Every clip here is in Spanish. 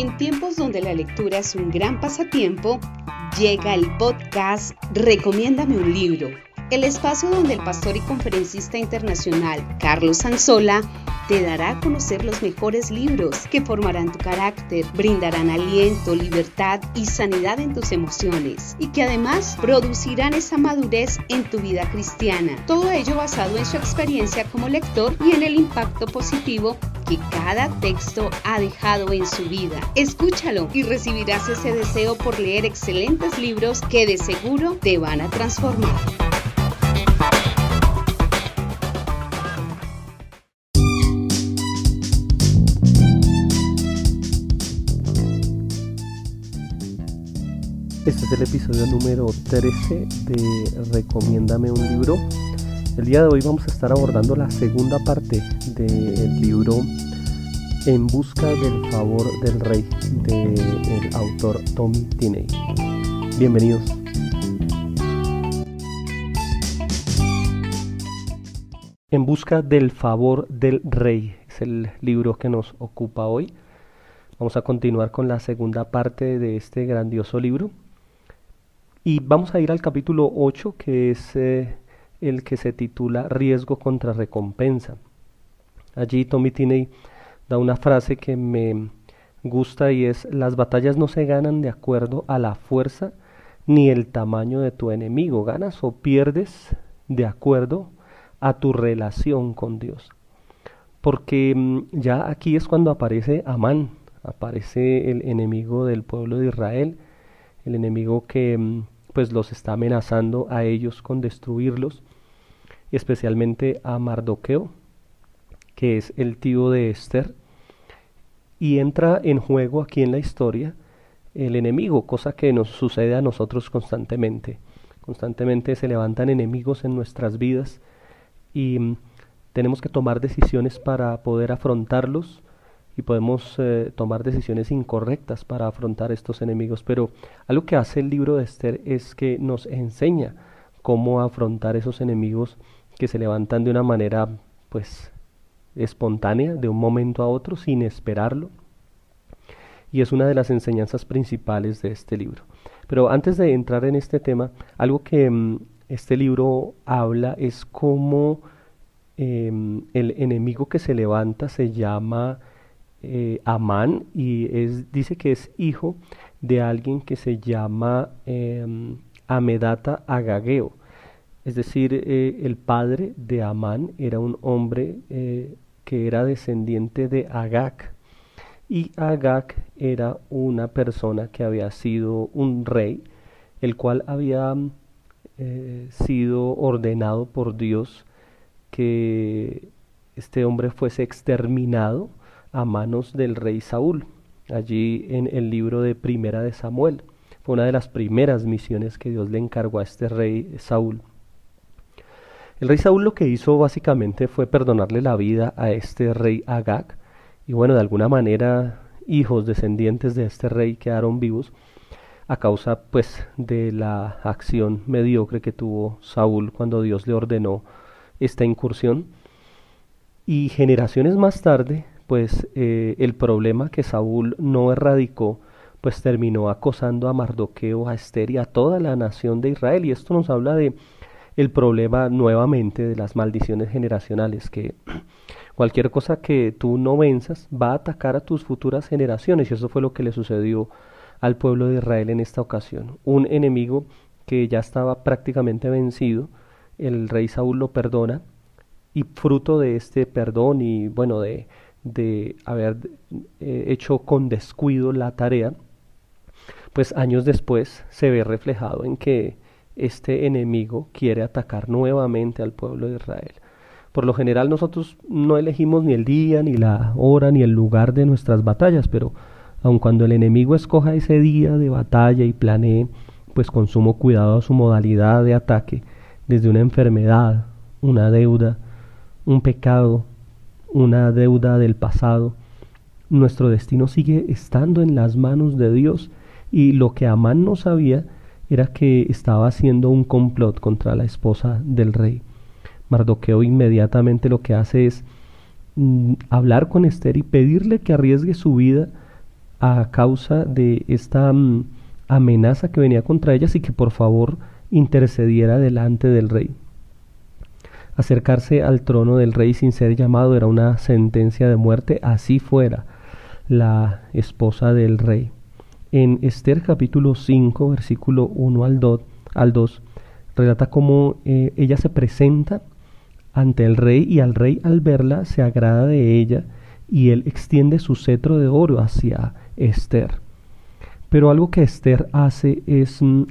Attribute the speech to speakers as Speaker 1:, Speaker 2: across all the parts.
Speaker 1: En tiempos donde la lectura es un gran pasatiempo, llega el podcast Recomiéndame un libro, el espacio donde el pastor y conferencista internacional Carlos Sanzola te dará a conocer los mejores libros que formarán tu carácter, brindarán aliento, libertad y sanidad en tus emociones y que además producirán esa madurez en tu vida cristiana. Todo ello basado en su experiencia como lector y en el impacto positivo que cada texto ha dejado en su vida. Escúchalo y recibirás ese deseo por leer excelentes libros que de seguro te van a transformar.
Speaker 2: Este es el episodio número 13 de Recomiéndame un libro. El día de hoy vamos a estar abordando la segunda parte del libro En busca del favor del rey del autor Tommy Tinney. Bienvenidos. En busca del favor del rey es el libro que nos ocupa hoy. Vamos a continuar con la segunda parte de este grandioso libro. Y vamos a ir al capítulo 8, que es eh, el que se titula Riesgo contra recompensa. Allí Tommy Tinney da una frase que me gusta y es, las batallas no se ganan de acuerdo a la fuerza ni el tamaño de tu enemigo, ganas o pierdes de acuerdo a tu relación con Dios. Porque mm, ya aquí es cuando aparece Amán, aparece el enemigo del pueblo de Israel, el enemigo que mm, pues los está amenazando a ellos con destruirlos, especialmente a Mardoqueo, que es el tío de Esther, y entra en juego aquí en la historia el enemigo, cosa que nos sucede a nosotros constantemente. Constantemente se levantan enemigos en nuestras vidas y mm, tenemos que tomar decisiones para poder afrontarlos, y podemos eh, tomar decisiones incorrectas para afrontar estos enemigos. Pero algo que hace el libro de Esther es que nos enseña cómo afrontar esos enemigos que se levantan de una manera pues espontánea, de un momento a otro, sin esperarlo. Y es una de las enseñanzas principales de este libro. Pero antes de entrar en este tema, algo que mm, este libro habla es cómo em, el enemigo que se levanta se llama eh, Amán y dice que es hijo de alguien que se llama em, Amedata Agageo. Es decir, eh, el padre de Amán era un hombre eh, que era descendiente de Agag. Y Agag era una persona que había sido un rey, el cual había sido ordenado por Dios que este hombre fuese exterminado a manos del rey Saúl, allí en el libro de Primera de Samuel. Fue una de las primeras misiones que Dios le encargó a este rey Saúl. El rey Saúl lo que hizo básicamente fue perdonarle la vida a este rey Agag, y bueno, de alguna manera hijos descendientes de este rey quedaron vivos a causa pues de la acción mediocre que tuvo Saúl cuando Dios le ordenó esta incursión. Y generaciones más tarde, pues eh, el problema que Saúl no erradicó, pues terminó acosando a Mardoqueo, a Esther y a toda la nación de Israel. Y esto nos habla de el problema nuevamente de las maldiciones generacionales, que cualquier cosa que tú no venzas va a atacar a tus futuras generaciones. Y eso fue lo que le sucedió al pueblo de Israel en esta ocasión. Un enemigo que ya estaba prácticamente vencido, el rey Saúl lo perdona, y fruto de este perdón y bueno, de de haber eh, hecho con descuido la tarea, pues años después se ve reflejado en que este enemigo quiere atacar nuevamente al pueblo de Israel. Por lo general nosotros no elegimos ni el día, ni la hora, ni el lugar de nuestras batallas, pero aun cuando el enemigo escoja ese día de batalla y planee, pues con sumo cuidado su modalidad de ataque, desde una enfermedad, una deuda, un pecado, una deuda del pasado. Nuestro destino sigue estando en las manos de Dios y lo que Amán no sabía era que estaba haciendo un complot contra la esposa del rey. Mardoqueo inmediatamente lo que hace es mm, hablar con Esther y pedirle que arriesgue su vida a causa de esta mm, amenaza que venía contra ellas y que por favor intercediera delante del rey. Acercarse al trono del rey sin ser llamado era una sentencia de muerte, así fuera la esposa del rey. En Esther capítulo 5, versículo 1 al 2, al 2 relata cómo eh, ella se presenta ante el rey y al rey al verla se agrada de ella y él extiende su cetro de oro hacia Esther. Pero algo que Esther hace es mm,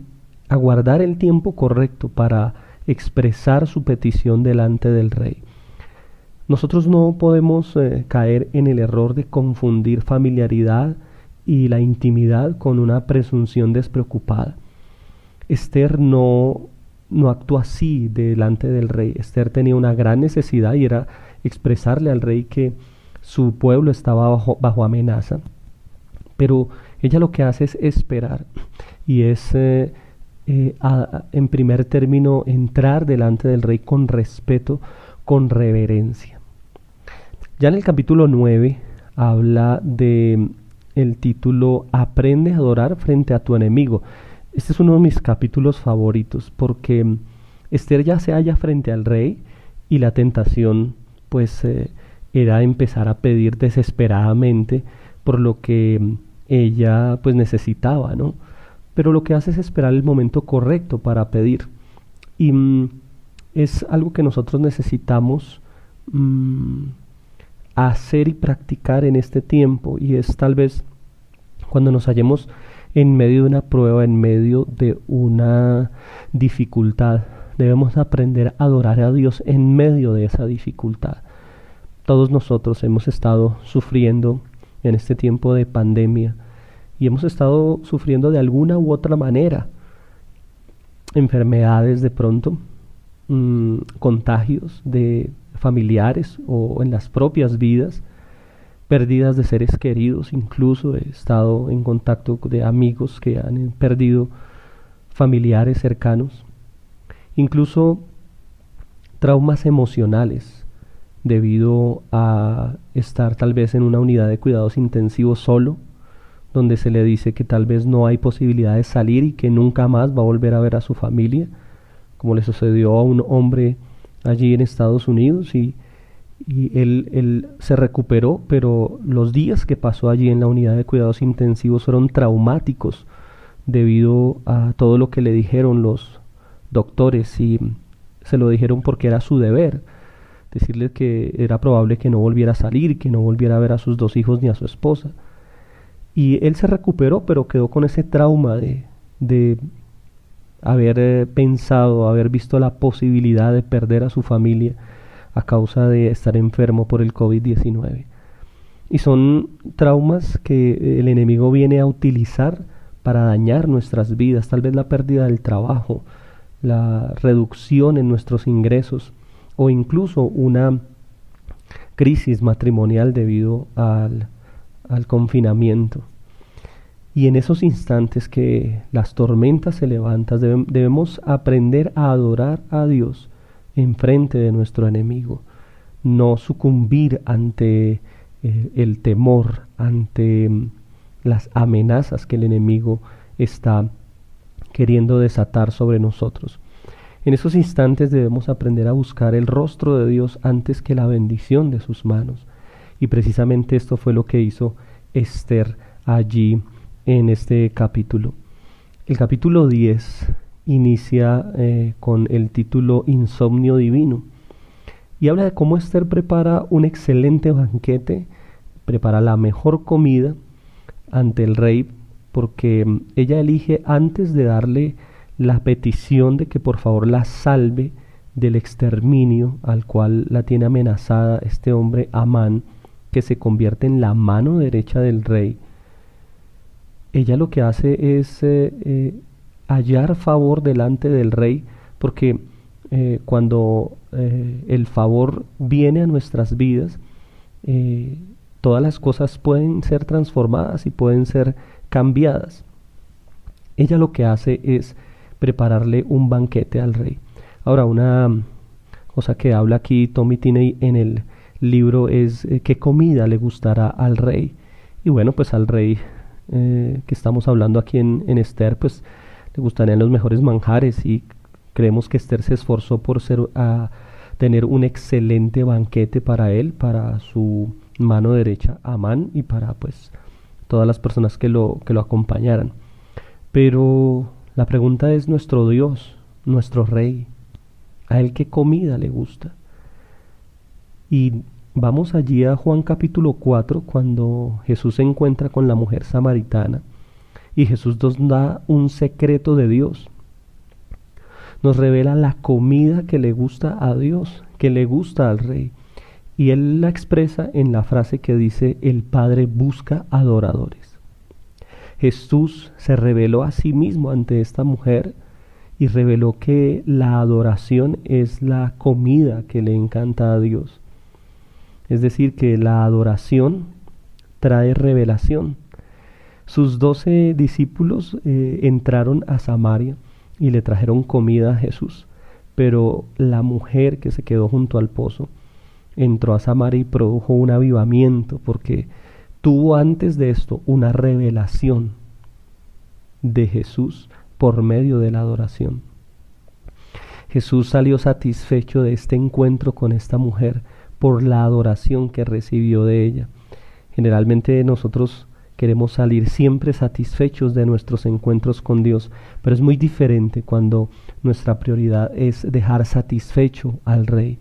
Speaker 2: aguardar el tiempo correcto para expresar su petición delante del rey. Nosotros no podemos eh, caer en el error de confundir familiaridad y la intimidad con una presunción despreocupada. Esther no, no actuó así delante del rey. Esther tenía una gran necesidad y era expresarle al rey que su pueblo estaba bajo, bajo amenaza. Pero ella lo que hace es esperar y es eh, eh, en primer término entrar delante del rey con respeto, con reverencia. Ya en el capítulo 9 habla de el título Aprende a adorar frente a tu enemigo. Este es uno de mis capítulos favoritos porque Esther ya se halla frente al rey y la tentación pues eh, era empezar a pedir desesperadamente por lo que ella pues necesitaba, ¿no? Pero lo que hace es esperar el momento correcto para pedir. Y mm, es algo que nosotros necesitamos mm, hacer y practicar en este tiempo y es tal vez cuando nos hallemos en medio de una prueba, en medio de una dificultad. Debemos aprender a adorar a Dios en medio de esa dificultad. Todos nosotros hemos estado sufriendo en este tiempo de pandemia y hemos estado sufriendo de alguna u otra manera enfermedades de pronto, mm, contagios de familiares o en las propias vidas, pérdidas de seres queridos, incluso he estado en contacto de amigos que han perdido familiares cercanos, incluso traumas emocionales debido a estar tal vez en una unidad de cuidados intensivos solo, donde se le dice que tal vez no hay posibilidad de salir y que nunca más va a volver a ver a su familia, como le sucedió a un hombre allí en Estados Unidos y, él, él, se recuperó, pero los días que pasó allí en la unidad de cuidados intensivos fueron traumáticos debido a todo lo que le dijeron los doctores y se lo dijeron porque era su deber decirle que era probable que no volviera a salir, que no volviera a ver a sus dos hijos ni a su esposa. Y él se recuperó, pero quedó con ese trauma de, de haber eh, pensado, haber visto la posibilidad de perder a su familia a causa de estar enfermo por el COVID-19. Y son traumas que el enemigo viene a utilizar para dañar nuestras vidas, tal vez la pérdida del trabajo, la reducción en nuestros ingresos, o incluso una crisis matrimonial debido al, al confinamiento. Y en esos instantes que las tormentas se levantan, debemos aprender a adorar a Dios en frente de nuestro enemigo, no sucumbir ante eh, el temor, ante mm, las amenazas que el enemigo está queriendo desatar sobre nosotros. En esos instantes debemos aprender a buscar el rostro de Dios antes que la bendición de sus manos. Y precisamente esto fue lo que hizo Esther allí en este capítulo. El capítulo 10 inicia eh, con el título Insomnio Divino y habla de cómo Esther prepara un excelente banquete, prepara la mejor comida ante el rey porque mm, ella elige antes de darle la petición de que por favor la salve del exterminio al cual la tiene amenazada este hombre Amán, que se convierte en la mano derecha del rey. Ella lo que hace es eh, eh, hallar favor delante del rey, porque eh, cuando el favor viene a nuestras vidas, todas las cosas pueden ser transformadas y pueden ser cambiadas. Ella lo que hace es prepararle un banquete al rey. Ahora, una cosa que habla aquí Tommy Tinney en el libro es eh, qué comida le gustará al rey. Y bueno, pues al rey eh, que estamos hablando aquí en, en Esther, pues le gustarían los mejores manjares y creemos que Esther se esforzó por ser, a tener un excelente banquete para él, para su mano derecha, Amán, y para pues todas las personas que lo, que lo acompañaran. Pero la pregunta es nuestro Dios, nuestro Rey, a él qué comida le gusta. Y vamos allí a Juan capítulo 4, cuando Jesús se encuentra con la mujer samaritana y Jesús nos da un secreto de Dios. Nos revela la comida que le gusta a Dios, que le gusta al Rey. Y él la expresa en la frase que dice, el Padre busca adoradores. Jesús se reveló a sí mismo ante esta mujer y reveló que la adoración es la comida que le encanta a Dios. Es decir, que la adoración trae revelación. Sus doce discípulos eh, entraron a Samaria y le trajeron comida a Jesús, pero la mujer que se quedó junto al pozo entró a Samaria y produjo un avivamiento porque tuvo antes de esto una revelación de Jesús por medio de la adoración. Jesús salió satisfecho de este encuentro con esta mujer por la adoración que recibió de ella. Generalmente nosotros queremos salir siempre satisfechos de nuestros encuentros con Dios, pero es muy diferente cuando nuestra prioridad es dejar satisfecho al Rey.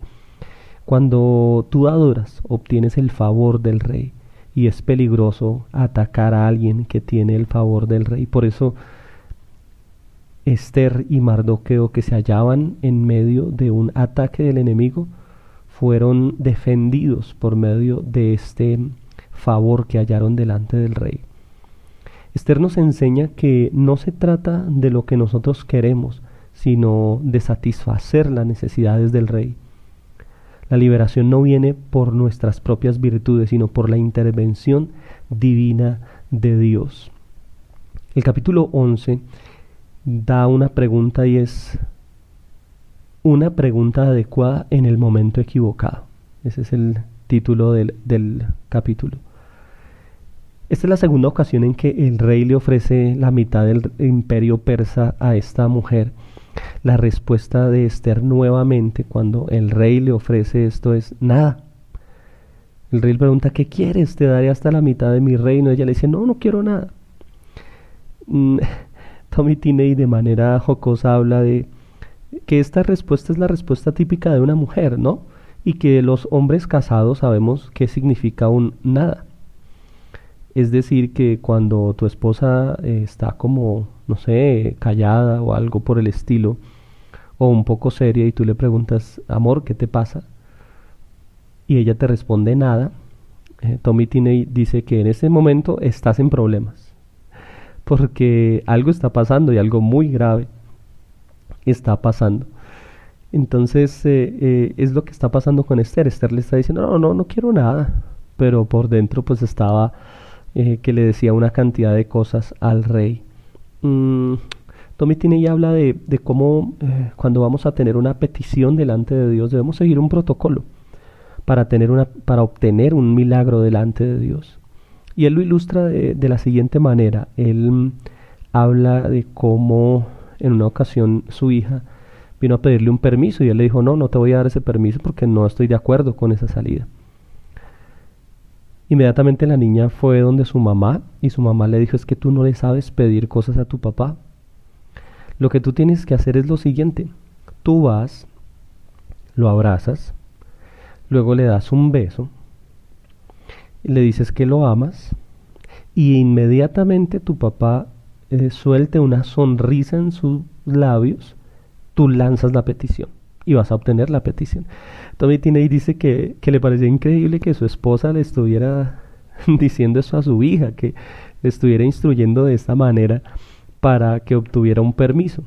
Speaker 2: Cuando tú adoras, obtienes el favor del Rey y es peligroso atacar a alguien que tiene el favor del Rey. Por eso Esther y Mardoqueo que se hallaban en medio de un ataque del enemigo fueron defendidos por medio de este favor que hallaron delante del rey. Esther nos enseña que no se trata de lo que nosotros queremos, sino de satisfacer las necesidades del rey. La liberación no viene por nuestras propias virtudes, sino por la intervención divina de Dios. El capítulo 11 da una pregunta y es una pregunta adecuada en el momento equivocado. Ese es el título del, del, capítulo. Esta es la segunda ocasión en que el rey le ofrece la mitad del imperio persa a esta mujer. La respuesta de Esther nuevamente cuando el rey le ofrece esto es nada. El rey pregunta, ¿qué quieres? Te daré hasta la mitad de mi reino. Ella le dice, no, no quiero nada. Mm, Tommy Tiney de manera jocosa habla de que esta respuesta es la respuesta típica de una mujer, ¿no? Y que los hombres casados sabemos qué significa un nada. Es decir, que cuando tu esposa eh, está como, no sé, callada o algo por el estilo, o un poco seria y tú le preguntas, amor, ¿qué te pasa? Y ella te responde nada, eh, Tommy Tiney dice que en ese momento estás en problemas, porque algo está pasando y algo muy grave está pasando. Entonces eh, eh, es lo que está pasando con Esther. Esther le está diciendo, no, no, no quiero nada. Pero por dentro pues estaba eh, que le decía una cantidad de cosas al rey. Mm, Tommy tiene ya habla de, de cómo cuando vamos a tener una petición delante de Dios debemos seguir un protocolo para, tener una, para obtener un milagro delante de Dios. Y él lo ilustra de, la siguiente manera. Él habla de cómo en una ocasión su hija vino a pedirle un permiso y él le dijo, no, no te voy a dar ese permiso porque no estoy de acuerdo con esa salida. Inmediatamente la niña fue donde su mamá y su mamá le dijo, es que tú no le sabes pedir cosas a tu papá. Lo que tú tienes que hacer es lo siguiente, tú vas, lo abrazas, luego le das un beso, le dices que lo amas y inmediatamente tu papá eh, suelte una sonrisa en sus labios, tú lanzas la petición y vas a obtener la petición. Tommy Tiney dice que, que le parecía increíble que su esposa le estuviera diciendo eso a su hija, que le estuviera instruyendo de esta manera para que obtuviera un permiso.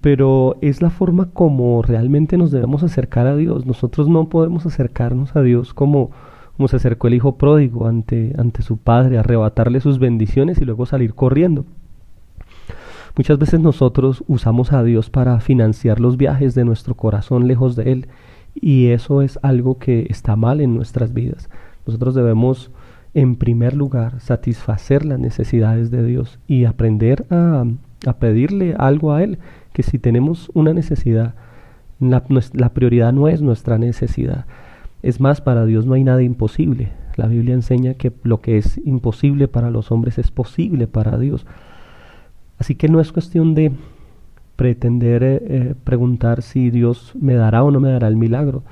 Speaker 2: Pero es la forma como realmente nos debemos acercar a Dios. Nosotros no podemos acercarnos a Dios como como se acercó el hijo pródigo ante, ante su padre, arrebatarle sus bendiciones y luego salir corriendo. Muchas veces nosotros usamos a Dios para financiar los viajes de nuestro corazón lejos de Él y eso es algo que está mal en nuestras vidas. Nosotros debemos en primer lugar, satisfacer las necesidades de Dios y aprender a, pedirle algo a Él, que si tenemos una necesidad, la, la, prioridad no es nuestra necesidad. Es más, para Dios no hay nada imposible. La Biblia enseña que lo que es imposible para los hombres es posible para Dios. Así que no es cuestión de pretender eh, eh, preguntar si Dios me dará o no me dará el milagro.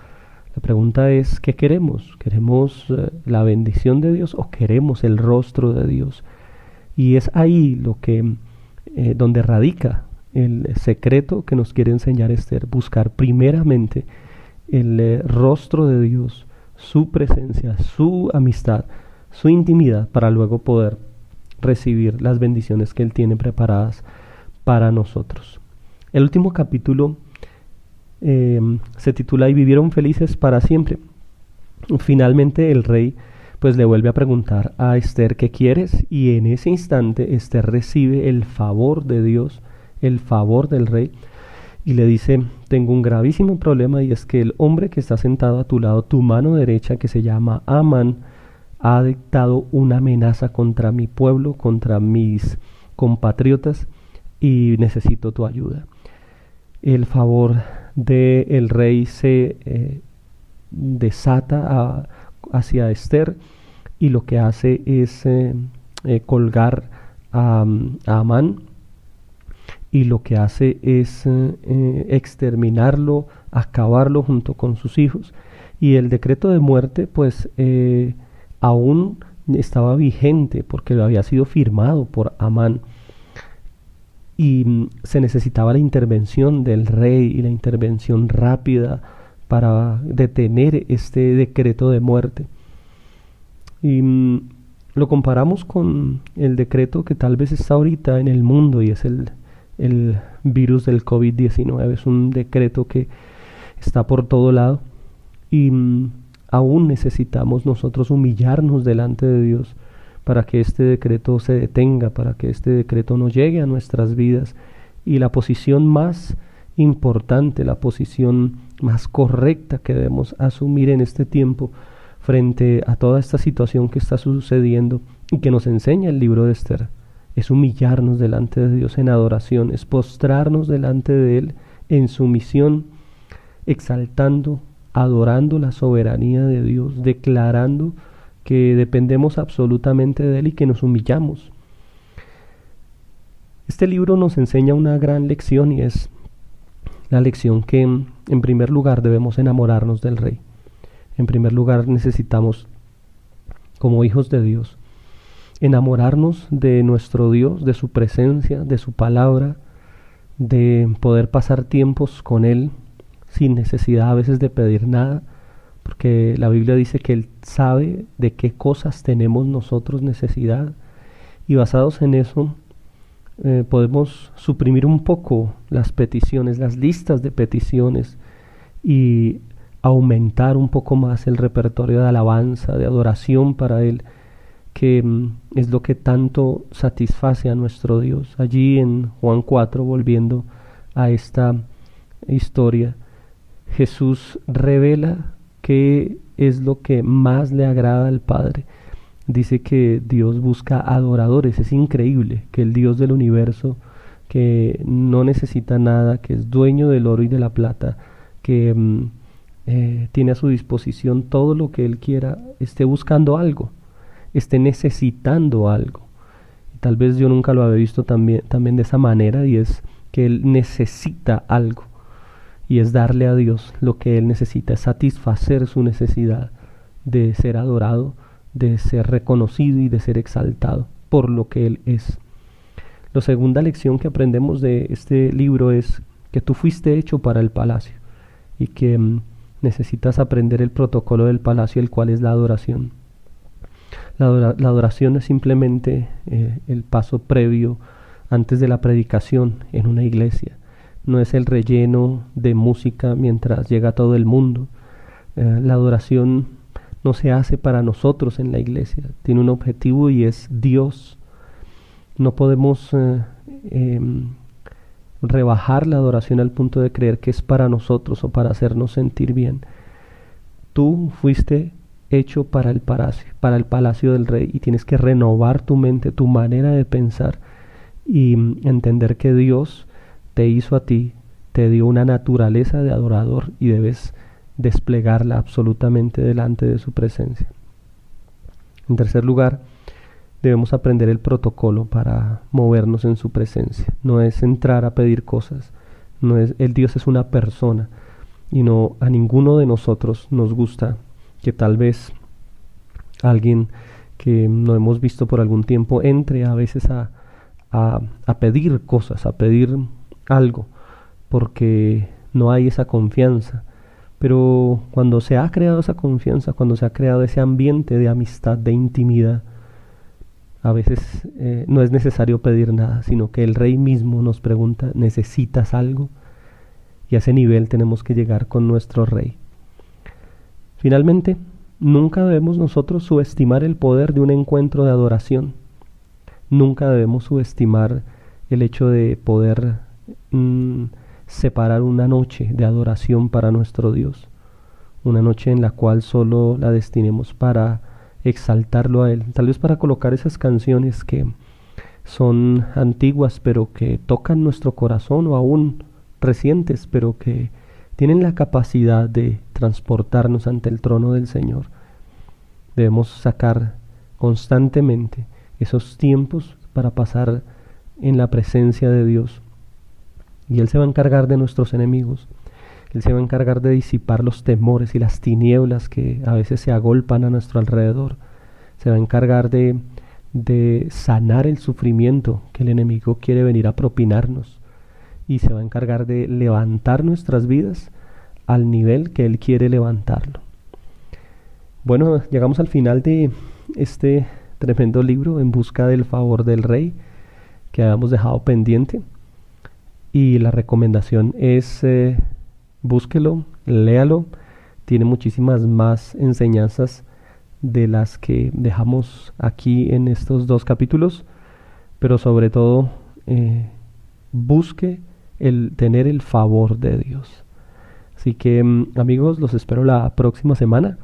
Speaker 2: La pregunta es, ¿qué queremos? ¿Queremos eh, la bendición de Dios o queremos el rostro de Dios? Y es ahí lo que, donde radica el secreto que nos quiere enseñar Esther, buscar primeramente el rostro de Dios, su presencia, su amistad, su intimidad, para luego poder recibir las bendiciones que Él tiene preparadas para nosotros. El último capítulo eh, se titula Y vivieron felices para siempre. Finalmente el rey pues le vuelve a preguntar a Esther qué quieres y en ese instante Esther recibe el favor de Dios, el favor del rey y le dice, tengo un gravísimo problema y es que el hombre que está sentado a tu lado, tu mano derecha que se llama Amán, ha dictado una amenaza contra mi pueblo, contra mis compatriotas y necesito tu ayuda. El favor del rey se eh, desata hacia Esther y lo que hace es eh, eh, colgar a, a, Amán y lo que hace es exterminarlo, acabarlo junto con sus hijos. Y el decreto de muerte pues aún estaba vigente porque había sido firmado por Amán y mm, se necesitaba la intervención del rey y la intervención rápida para detener este decreto de muerte. Y mm, lo comparamos con el decreto que tal vez está ahorita en el mundo y es el, el virus del COVID-19. Es un decreto que está por todo lado y mm, aún necesitamos nosotros humillarnos delante de Dios para que este decreto se detenga, para que este decreto no llegue a nuestras vidas. Y la posición más importante, la posición más correcta que debemos asumir en este tiempo frente a toda esta situación que está sucediendo y que nos enseña el libro de Esther, es humillarnos delante de Dios en adoración, es postrarnos delante de Él en sumisión, exaltando, adorando la soberanía de Dios, declarando que dependemos absolutamente de Él y que nos humillamos. Este libro nos enseña una gran lección y es la lección que en primer lugar debemos enamorarnos del Rey. En primer lugar necesitamos, como hijos de Dios, enamorarnos de nuestro Dios, de su presencia, de su palabra, de poder pasar tiempos con Él sin necesidad a veces de pedir nada, porque la Biblia dice que Él sabe de qué cosas tenemos nosotros necesidad. Y basados en eso eh, podemos suprimir un poco las peticiones, las listas de peticiones y aumentar un poco más el repertorio de alabanza, de adoración para Él, que mm, es lo que tanto satisface a nuestro Dios. Allí en Juan 4, volviendo a esta historia, Jesús revela qué es lo que más le agrada al Padre. Dice que Dios busca adoradores. Es increíble que el Dios del universo, que no necesita nada, que es dueño del oro y de la plata, que mm, eh, tiene a su disposición todo lo que Él quiera, esté buscando algo, esté necesitando algo. tal vez yo nunca lo había visto también, también de esa manera y es que Él necesita algo y es darle a Dios lo que Él necesita, es satisfacer su necesidad de ser adorado, de ser reconocido y de ser exaltado por lo que Él es. La segunda lección que aprendemos de este libro es que tú fuiste hecho para el palacio y que mm, necesitas aprender el protocolo del palacio, el cual es la adoración. La, adoración es simplemente eh, el paso previo antes de la predicación en una iglesia no es el relleno de música mientras llega todo el mundo. Eh, la adoración no se hace para nosotros en la iglesia, tiene un objetivo y es Dios. No podemos eh, em, rebajar la adoración al punto de creer que es para nosotros o para hacernos sentir bien. Tú fuiste hecho para el palacio, para el palacio del rey y tienes que renovar tu mente, tu manera de pensar y entender que Dios te hizo a ti, te dio una naturaleza de adorador y debes desplegarla absolutamente delante de su presencia. En tercer lugar, debemos aprender el protocolo para movernos en su presencia. No es entrar a pedir cosas, no es el Dios es una persona y no a ninguno de nosotros nos gusta que tal vez alguien que no hemos visto por algún tiempo entre a veces a, a pedir cosas, a pedir algo, porque no hay esa confianza. Pero cuando se ha creado esa confianza, cuando se ha creado ese ambiente de amistad, de intimidad, a veces eh, no es necesario pedir nada, sino que el rey mismo nos pregunta, ¿necesitas algo? Y a ese nivel tenemos que llegar con nuestro rey. Finalmente, nunca debemos nosotros subestimar el poder de un encuentro de adoración. Nunca debemos subestimar el hecho de poder mm, separar una noche de adoración para nuestro Dios. Una noche en la cual solo la destinemos para exaltarlo a Él. Tal vez para colocar esas canciones que son antiguas pero que tocan nuestro corazón o aún recientes pero que tienen la capacidad de transportarnos ante el trono del Señor. Debemos sacar constantemente esos tiempos para pasar en la presencia de Dios. Y Él se va a encargar de nuestros enemigos. Él se va a encargar de disipar los temores y las tinieblas que a veces se agolpan a nuestro alrededor. Se va a encargar de, de sanar el sufrimiento que el enemigo quiere venir a propinarnos. Y se va a encargar de levantar nuestras vidas al nivel que Él quiere levantarlo. Bueno, llegamos al final de este tremendo libro en busca del favor del rey que habíamos dejado pendiente. Y la recomendación es eh, búsquelo, léalo. Tiene muchísimas más enseñanzas de las que dejamos aquí en estos dos capítulos, pero sobre todo eh, busque el tener el favor de Dios. Así que mm, amigos, los espero la próxima semana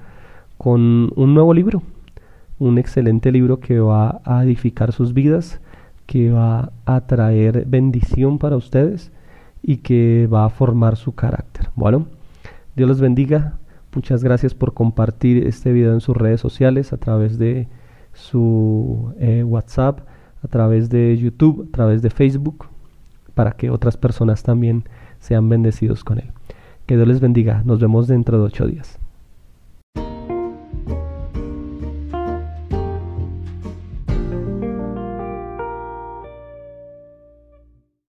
Speaker 2: con un nuevo libro, un excelente libro que va a edificar sus vidas, que va a traer bendición para ustedes y que va a formar su carácter. Bueno, Dios los bendiga. Muchas gracias por compartir este video en sus redes sociales, a través de su eh, WhatsApp, a través de YouTube, a través de Facebook, para que otras personas también sean bendecidos con él. Que Dios les bendiga. Nos vemos dentro de ocho días.